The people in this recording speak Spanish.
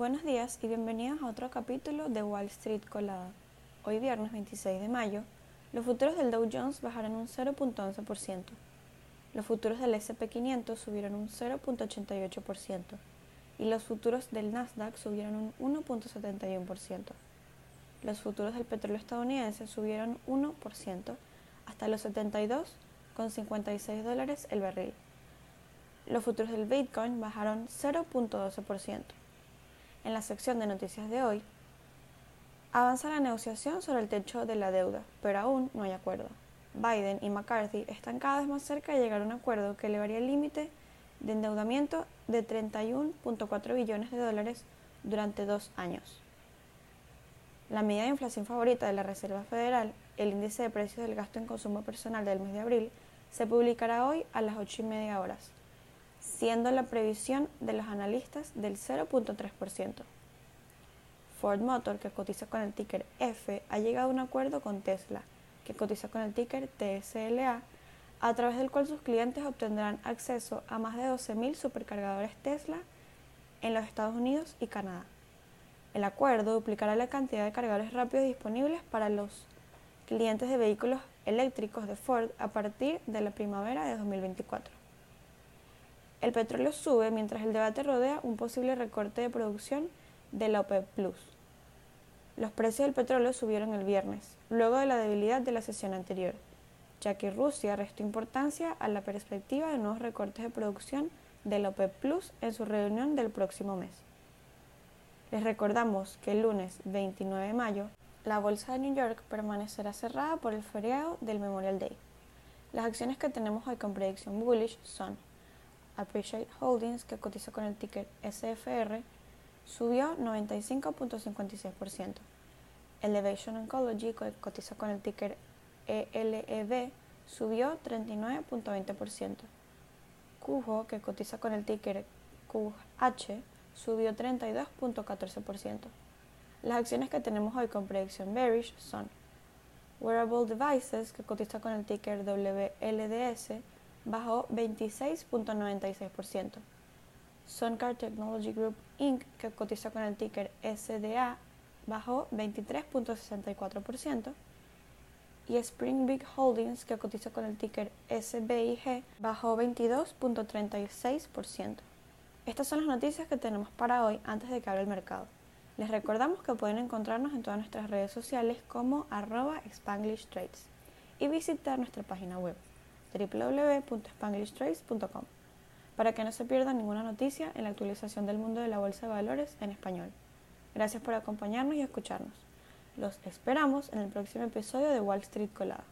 Buenos días y bienvenidos a otro capítulo de Wall Street Colada. Hoy viernes 26 de mayo, los futuros del Dow Jones bajaron un 0.11%. Los futuros del SP500 subieron un 0.88% y los futuros del Nasdaq subieron un 1.71%. Los futuros del petróleo estadounidense subieron 1% hasta los 72,56 dólares el barril. Los futuros del Bitcoin bajaron 0.12%. En la sección de noticias de hoy, avanza la negociación sobre el techo de la deuda, pero aún no hay acuerdo. Biden y McCarthy están cada vez más cerca de llegar a un acuerdo que elevaría el límite de endeudamiento de 31.4 billones de dólares durante dos años. La medida de inflación favorita de la Reserva Federal, el índice de precios del gasto en consumo personal del mes de abril, se publicará hoy a las 8 y media horas siendo la previsión de los analistas del 0.3%. Ford Motor, que cotiza con el ticker F, ha llegado a un acuerdo con Tesla, que cotiza con el ticker TSLA, a través del cual sus clientes obtendrán acceso a más de 12.000 supercargadores Tesla en los Estados Unidos y Canadá. El acuerdo duplicará la cantidad de cargadores rápidos disponibles para los clientes de vehículos eléctricos de Ford a partir de la primavera de 2024. El petróleo sube mientras el debate rodea un posible recorte de producción de la OPEP Plus. Los precios del petróleo subieron el viernes, luego de la debilidad de la sesión anterior, ya que Rusia restó importancia a la perspectiva de nuevos recortes de producción de la OPEP Plus en su reunión del próximo mes. Les recordamos que el lunes 29 de mayo, la bolsa de New York permanecerá cerrada por el feriado del Memorial Day. Las acciones que tenemos hoy con predicción bullish son Appreciate Holdings, que cotiza con el ticker SFR, subió 95.56%. Elevation Oncology, que cotiza con el ticker ELEV, subió 39.20%. Cujo, que cotiza con el ticker QH, subió 32.14%. Las acciones que tenemos hoy con predicción bearish son Wearable Devices, que cotiza con el ticker WLDS, bajó 26.96%. Suncar Technology Group Inc., que cotiza con el ticker SDA, bajó 23.64%. Y Springbig Holdings, que cotiza con el ticker SBIG, bajó 22.36%. Estas son las noticias que tenemos para hoy antes de que abra el mercado. Les recordamos que pueden encontrarnos en todas nuestras redes sociales como arroba Trades y visitar nuestra página web www.spanglishtrades.com para que no se pierda ninguna noticia en la actualización del mundo de la bolsa de valores en español. Gracias por acompañarnos y escucharnos. Los esperamos en el próximo episodio de Wall Street Colada.